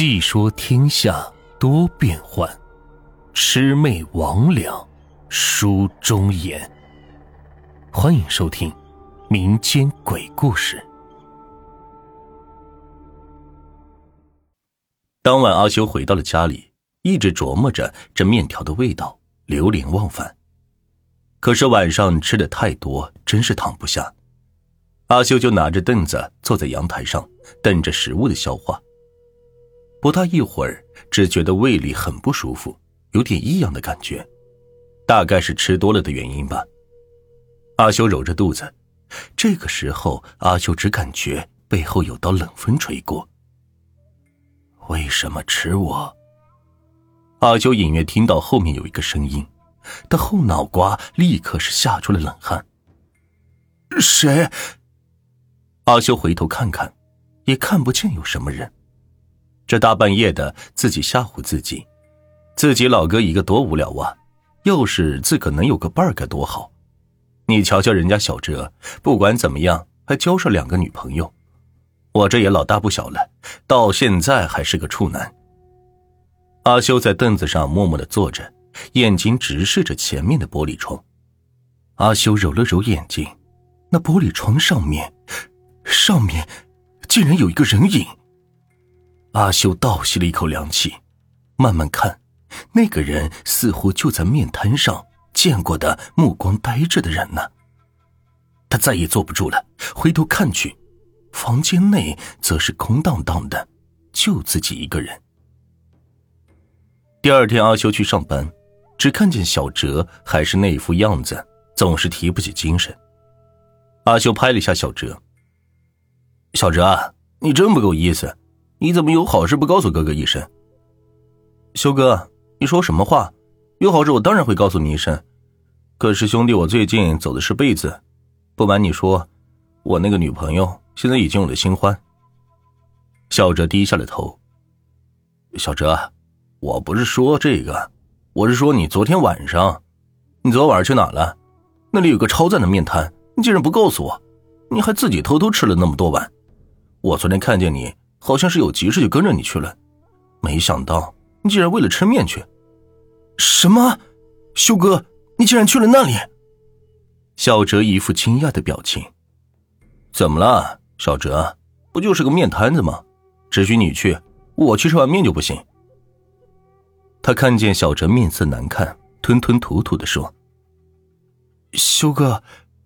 细说天下多变幻，魑魅魍魉书中言。欢迎收听民间鬼故事。当晚，阿修回到了家里，一直琢磨着这面条的味道，流连忘返。可是晚上吃的太多，真是躺不下。阿修就拿着凳子坐在阳台上，等着食物的消化。不大一会儿，只觉得胃里很不舒服，有点异样的感觉，大概是吃多了的原因吧。阿修揉着肚子，这个时候，阿修只感觉背后有道冷风吹过。为什么吃我？阿修隐约听到后面有一个声音，他后脑瓜立刻是吓出了冷汗。谁？阿修回头看看，也看不见有什么人。这大半夜的，自己吓唬自己，自己老哥一个多无聊啊！要是自个能有个伴儿该多好。你瞧瞧人家小哲，不管怎么样还交上两个女朋友，我这也老大不小了，到现在还是个处男。阿修在凳子上默默的坐着，眼睛直视着前面的玻璃窗。阿修揉了揉眼睛，那玻璃窗上面。上面竟然有一个人影。阿修倒吸了一口凉气，慢慢看，那个人似乎就在面摊上见过的，目光呆滞的人呢。他再也坐不住了，回头看去，房间内则是空荡荡的，就自己一个人。第二天，阿修去上班，只看见小哲还是那副样子，总是提不起精神。阿修拍了一下小哲。小哲，你真不够意思！你怎么有好事不告诉哥哥一声？修哥，你说什么话？有好事我当然会告诉你一声。可是兄弟，我最近走的是背子，不瞒你说，我那个女朋友现在已经有了新欢。小哲低下了头。小哲，我不是说这个，我是说你昨天晚上，你昨晚上去哪了？那里有个超赞的面摊，你竟然不告诉我，你还自己偷偷吃了那么多碗。我昨天看见你，好像是有急事就跟着你去了，没想到你竟然为了吃面去。什么？修哥，你竟然去了那里？小哲一副惊讶的表情。怎么了，小哲？不就是个面摊子吗？只许你去，我去吃碗面就不行。他看见小哲面色难看，吞吞吐吐的说：“修哥，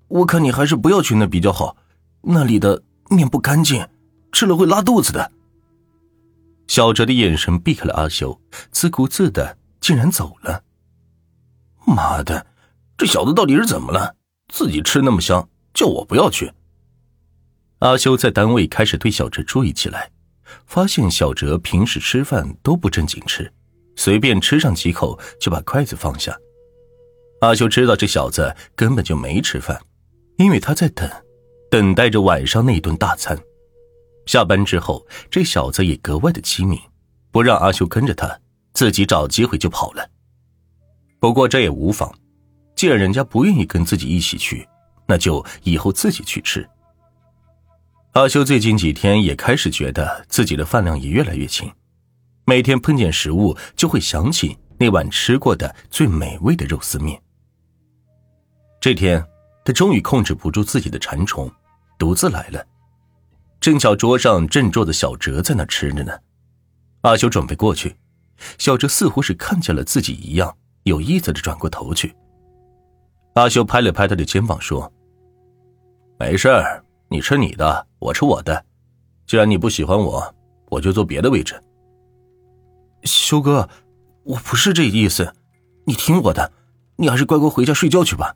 我看你还是不要去那比较好，那里的面不干净。”吃了会拉肚子的。小哲的眼神避开了阿修，自顾自的竟然走了。妈的，这小子到底是怎么了？自己吃那么香，叫我不要去。阿修在单位开始对小哲注意起来，发现小哲平时吃饭都不正经吃，随便吃上几口就把筷子放下。阿修知道这小子根本就没吃饭，因为他在等，等待着晚上那顿大餐。下班之后，这小子也格外的机敏，不让阿修跟着他，自己找机会就跑了。不过这也无妨，既然人家不愿意跟自己一起去，那就以后自己去吃。阿修最近几天也开始觉得自己的饭量也越来越轻，每天碰见食物就会想起那晚吃过的最美味的肉丝面。这天，他终于控制不住自己的馋虫，独自来了。正巧桌上正坐着小哲在那吃着呢，阿修准备过去，小哲似乎是看见了自己一样，有意思的转过头去。阿修拍了拍他的肩膀说：“没事儿，你吃你的，我吃我的。既然你不喜欢我，我就坐别的位置。”修哥，我不是这意思，你听我的，你还是乖乖回家睡觉去吧。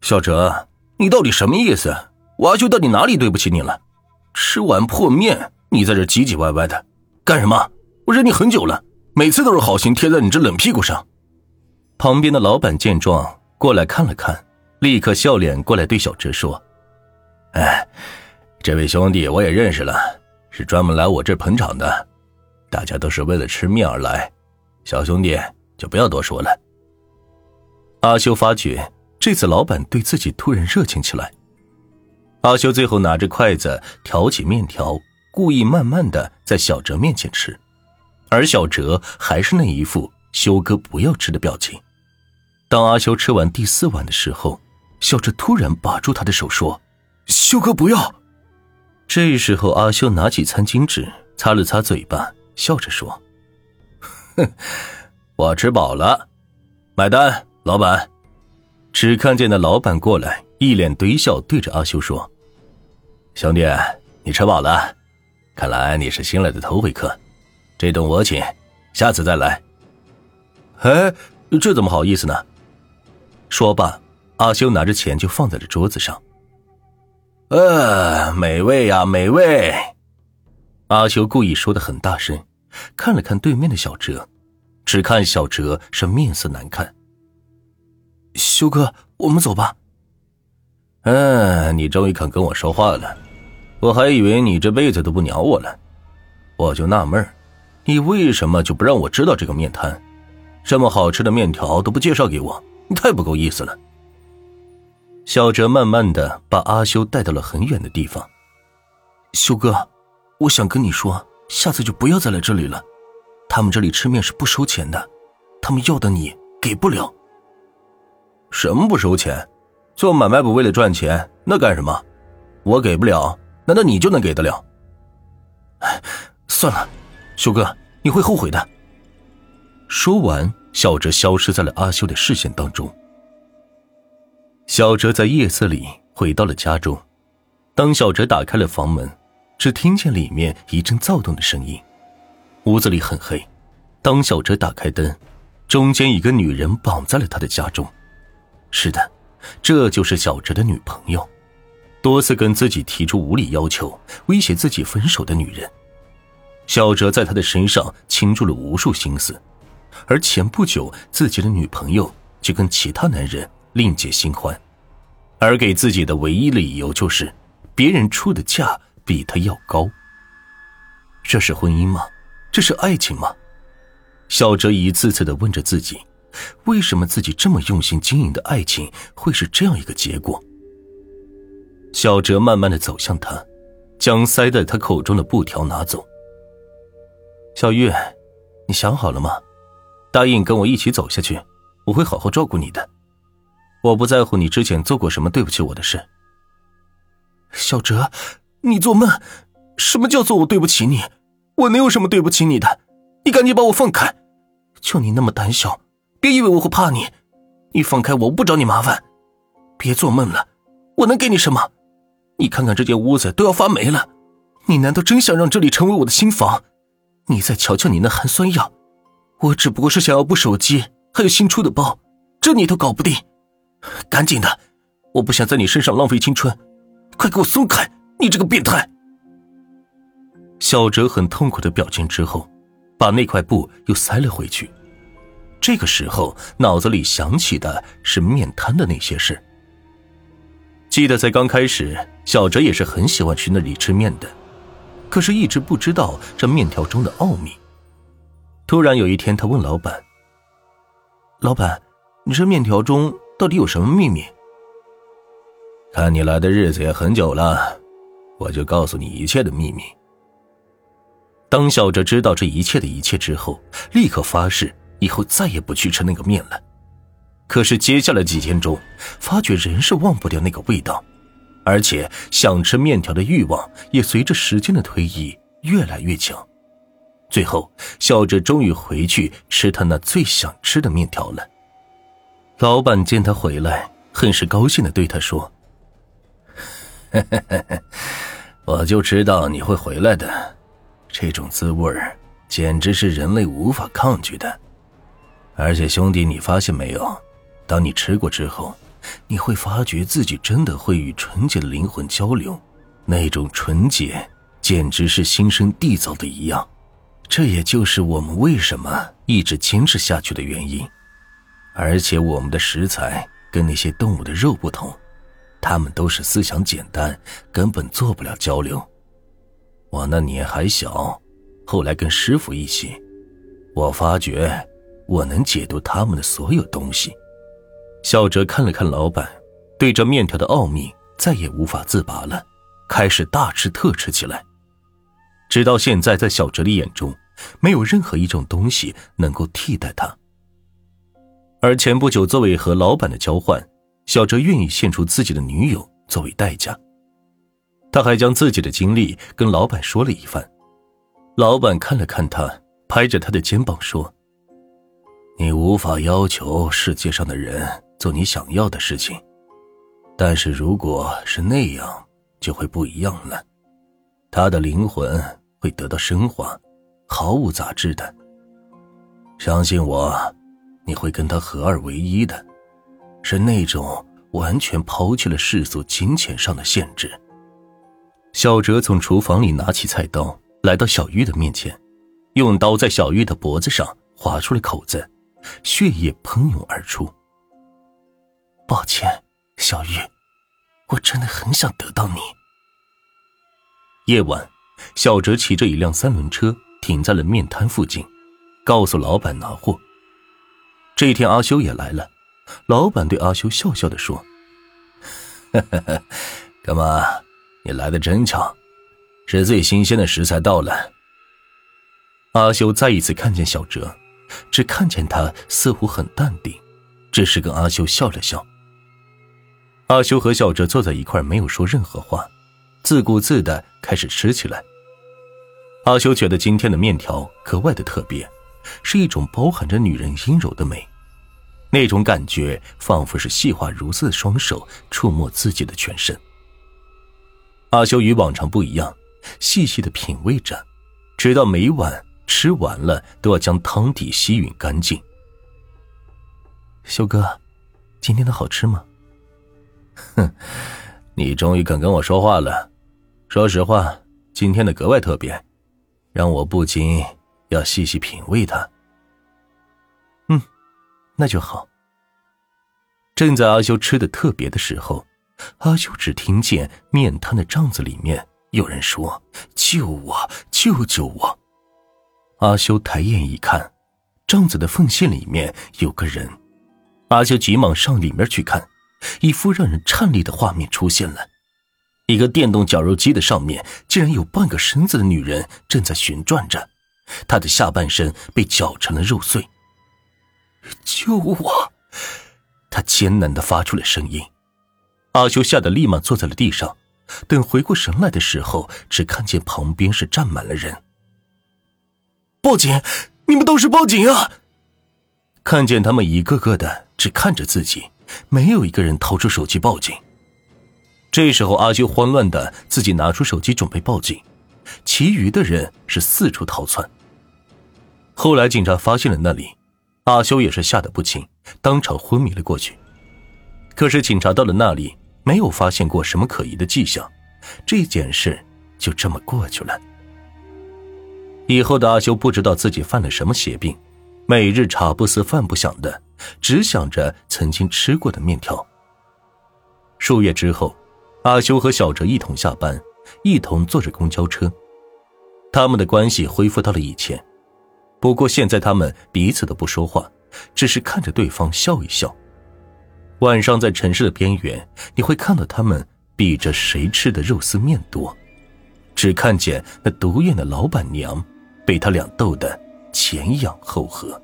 小哲，你到底什么意思？我阿修到底哪里对不起你了？吃碗破面，你在这唧唧歪歪的干什么？我忍你很久了，每次都是好心贴在你这冷屁股上。旁边的老板见状过来看了看，立刻笑脸过来对小哲说：“哎，这位兄弟我也认识了，是专门来我这捧场的，大家都是为了吃面而来，小兄弟就不要多说了。”阿修发觉这次老板对自己突然热情起来。阿修最后拿着筷子挑起面条，故意慢慢的在小哲面前吃，而小哲还是那一副修哥不要吃的表情。当阿修吃完第四碗的时候，小哲突然把住他的手说：“修哥不要。”这时候阿修拿起餐巾纸擦了擦嘴巴，笑着说：“哼，我吃饱了，买单，老板。”只看见那老板过来，一脸堆笑，对着阿修说：“兄弟，你吃饱了？看来你是新来的头回客，这顿我请，下次再来。”哎，这怎么好意思呢？说罢，阿修拿着钱就放在了桌子上。呃，美味呀，美味！阿修故意说的很大声，看了看对面的小哲，只看小哲是面色难看。修哥，我们走吧。嗯，你终于肯跟我说话了，我还以为你这辈子都不鸟我了。我就纳闷你为什么就不让我知道这个面摊？这么好吃的面条都不介绍给我？你太不够意思了。小哲慢慢的把阿修带到了很远的地方。修哥，我想跟你说，下次就不要再来这里了。他们这里吃面是不收钱的，他们要的你给不了。什么不收钱？做买卖不为了赚钱，那干什么？我给不了，难道你就能给得了？算了，修哥，你会后悔的。说完。小哲消失在了阿修的视线当中。小哲在夜色里回到了家中。当小哲打开了房门，只听见里面一阵躁动的声音。屋子里很黑。当小哲打开灯，中间一个女人绑在了他的家中。是的，这就是小哲的女朋友，多次跟自己提出无理要求、威胁自己分手的女人。小哲在他的身上倾注了无数心思。而前不久，自己的女朋友就跟其他男人另结新欢，而给自己的唯一理由就是，别人出的价比他要高。这是婚姻吗？这是爱情吗？小哲一次次的问着自己，为什么自己这么用心经营的爱情会是这样一个结果？小哲慢慢的走向他，将塞在他口中的布条拿走。小玉，你想好了吗？答应跟我一起走下去，我会好好照顾你的。我不在乎你之前做过什么对不起我的事。小哲，你做梦！什么叫做我对不起你？我能有什么对不起你的？你赶紧把我放开！就你那么胆小，别以为我会怕你。你放开我，我不找你麻烦。别做梦了，我能给你什么？你看看这间屋子都要发霉了，你难道真想让这里成为我的新房？你再瞧瞧你那寒酸样！我只不过是想要部手机，还有新出的包，这你都搞不定，赶紧的！我不想在你身上浪费青春，快给我松开！你这个变态！小哲很痛苦的表情之后，把那块布又塞了回去。这个时候，脑子里想起的是面摊的那些事。记得在刚开始，小哲也是很喜欢去那里吃面的，可是一直不知道这面条中的奥秘。突然有一天，他问老板：“老板，你这面条中到底有什么秘密？”看你来的日子也很久了，我就告诉你一切的秘密。当小哲知道这一切的一切之后，立刻发誓以后再也不去吃那个面了。可是接下来几天中，发觉仍是忘不掉那个味道，而且想吃面条的欲望也随着时间的推移越来越强。最后，小哲终于回去吃他那最想吃的面条了。老板见他回来，很是高兴的对他说：“我就知道你会回来的，这种滋味简直是人类无法抗拒的。而且，兄弟，你发现没有？当你吃过之后，你会发觉自己真的会与纯洁的灵魂交流，那种纯洁简直是新生缔造的一样。”这也就是我们为什么一直坚持下去的原因，而且我们的食材跟那些动物的肉不同，它们都是思想简单，根本做不了交流。我那年还小，后来跟师傅一起，我发觉我能解读他们的所有东西。小哲看了看老板，对这面条的奥秘再也无法自拔了，开始大吃特吃起来。直到现在，在小哲的眼中，没有任何一种东西能够替代他。而前不久，作为和老板的交换，小哲愿意献出自己的女友作为代价。他还将自己的经历跟老板说了一番。老板看了看他，拍着他的肩膀说：“你无法要求世界上的人做你想要的事情，但是如果是那样，就会不一样了。他的灵魂会得到升华，毫无杂质的。相信我，你会跟他合二为一的，是那种完全抛弃了世俗金钱上的限制。”小哲从厨房里拿起菜刀，来到小玉的面前，用刀在小玉的脖子上划出了口子，血液喷涌而出。抱歉，小玉，我真的很想得到你。夜晚，小哲骑着一辆三轮车停在了面摊附近，告诉老板拿货。这一天，阿修也来了，老板对阿修笑笑的说：“干嘛？”你来的真巧，是最新鲜的食材到了。阿修再一次看见小哲，只看见他似乎很淡定，只是跟阿修笑了笑。阿修和小哲坐在一块，没有说任何话，自顾自的开始吃起来。阿修觉得今天的面条格外的特别，是一种包含着女人阴柔的美，那种感觉仿佛是细滑如丝的双手触摸自己的全身。阿修与往常不一样，细细的品味着，直到每碗吃完了，都要将汤底吸吮干净。修哥，今天的好吃吗？哼，你终于肯跟我说话了。说实话，今天的格外特别，让我不禁要细细品味它。嗯，那就好。正在阿修吃的特别的时候。阿修只听见面摊的帐子里面有人说：“救我，救救我！”阿修抬眼一看，帐子的缝隙里面有个人。阿修急忙上里面去看，一幅让人颤栗的画面出现了：一个电动绞肉机的上面竟然有半个身子的女人正在旋转着，她的下半身被绞成了肉碎。救我！他艰难的发出了声音。阿修吓得立马坐在了地上，等回过神来的时候，只看见旁边是站满了人。报警！你们都是报警啊！看见他们一个个的只看着自己，没有一个人掏出手机报警。这时候，阿修慌乱的自己拿出手机准备报警，其余的人是四处逃窜。后来警察发现了那里，阿修也是吓得不轻，当场昏迷了过去。可是警察到了那里。没有发现过什么可疑的迹象，这件事就这么过去了。以后的阿修不知道自己犯了什么邪病，每日茶不思饭不想的，只想着曾经吃过的面条。数月之后，阿修和小哲一同下班，一同坐着公交车，他们的关系恢复到了以前。不过现在他们彼此都不说话，只是看着对方笑一笑。晚上在城市的边缘，你会看到他们比着谁吃的肉丝面多，只看见那独眼的老板娘被他俩逗得前仰后合。